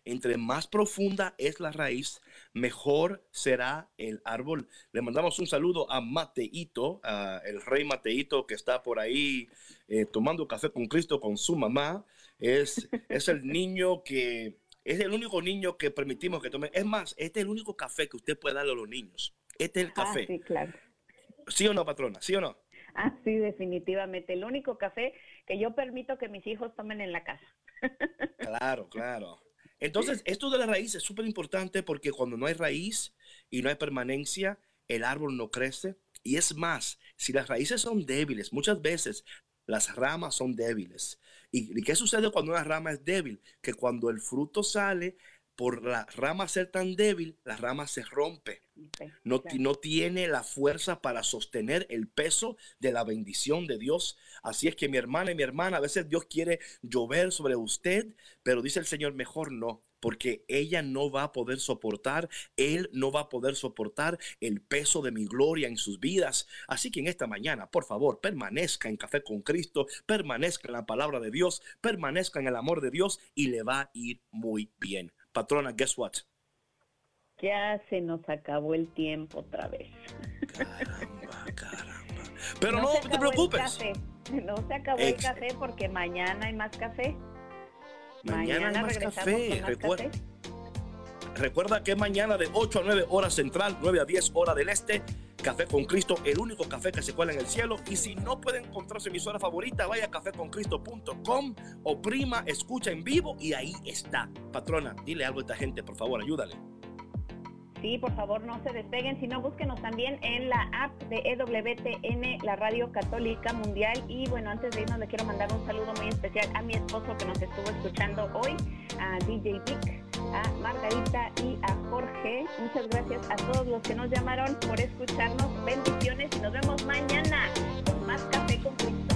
entre más profunda es la raíz, mejor será el árbol. Le mandamos un saludo a Mateito, a el rey Mateito que está por ahí eh, tomando café con Cristo con su mamá. Es, es el niño que es el único niño que permitimos que tome. Es más, este es el único café que usted puede darle a los niños. Este es el café. Ah, sí, claro. ¿Sí o no, patrona? ¿Sí o no? Ah, sí, definitivamente. El único café que yo permito que mis hijos tomen en la casa. Claro, claro. Entonces, esto de la raíz es súper importante porque cuando no hay raíz y no hay permanencia, el árbol no crece. Y es más, si las raíces son débiles, muchas veces las ramas son débiles. ¿Y, qué sucede cuando una rama es débil? Que cuando el fruto sale, por la rama ser tan débil, la rama se rompe. Okay, no, claro. no tiene la fuerza para sostener el peso de la bendición de Dios. Así es que mi hermana y mi hermana, a veces Dios quiere llover sobre usted, pero dice el Señor, mejor no, porque ella no va a poder soportar, él no va a poder soportar el peso de mi gloria en sus vidas. Así que en esta mañana, por favor, permanezca en Café con Cristo, permanezca en la palabra de Dios, permanezca en el amor de Dios y le va a ir muy bien. Patrona, guess what? Ya se nos acabó el tiempo otra vez. Caramba, caramba. Pero no, no te preocupes. No se acabó Ex- el café porque mañana hay más café. Mañana, hay más regresamos café. con más Recuerda, café. Recuerda que mañana de 8 a 9 horas central, 9 a 10 horas del este, Café con Cristo, el único café que se cuela en el cielo. Y si no puede encontrar su emisora favorita, vaya a caféconcristo.com o prima, escucha en vivo y ahí está. Patrona, dile algo a esta gente, por favor, ayúdale. Sí, por favor, no se despeguen, sino búsquenos también en la app de EWTN, la Radio Católica Mundial. Y bueno, antes de irnos, le quiero mandar un saludo muy especial a mi esposo que nos estuvo escuchando hoy, a DJ Vic, a Margarita y a Jorge. Muchas gracias a todos los que nos llamaron por escucharnos. Bendiciones y nos vemos mañana con más Café con.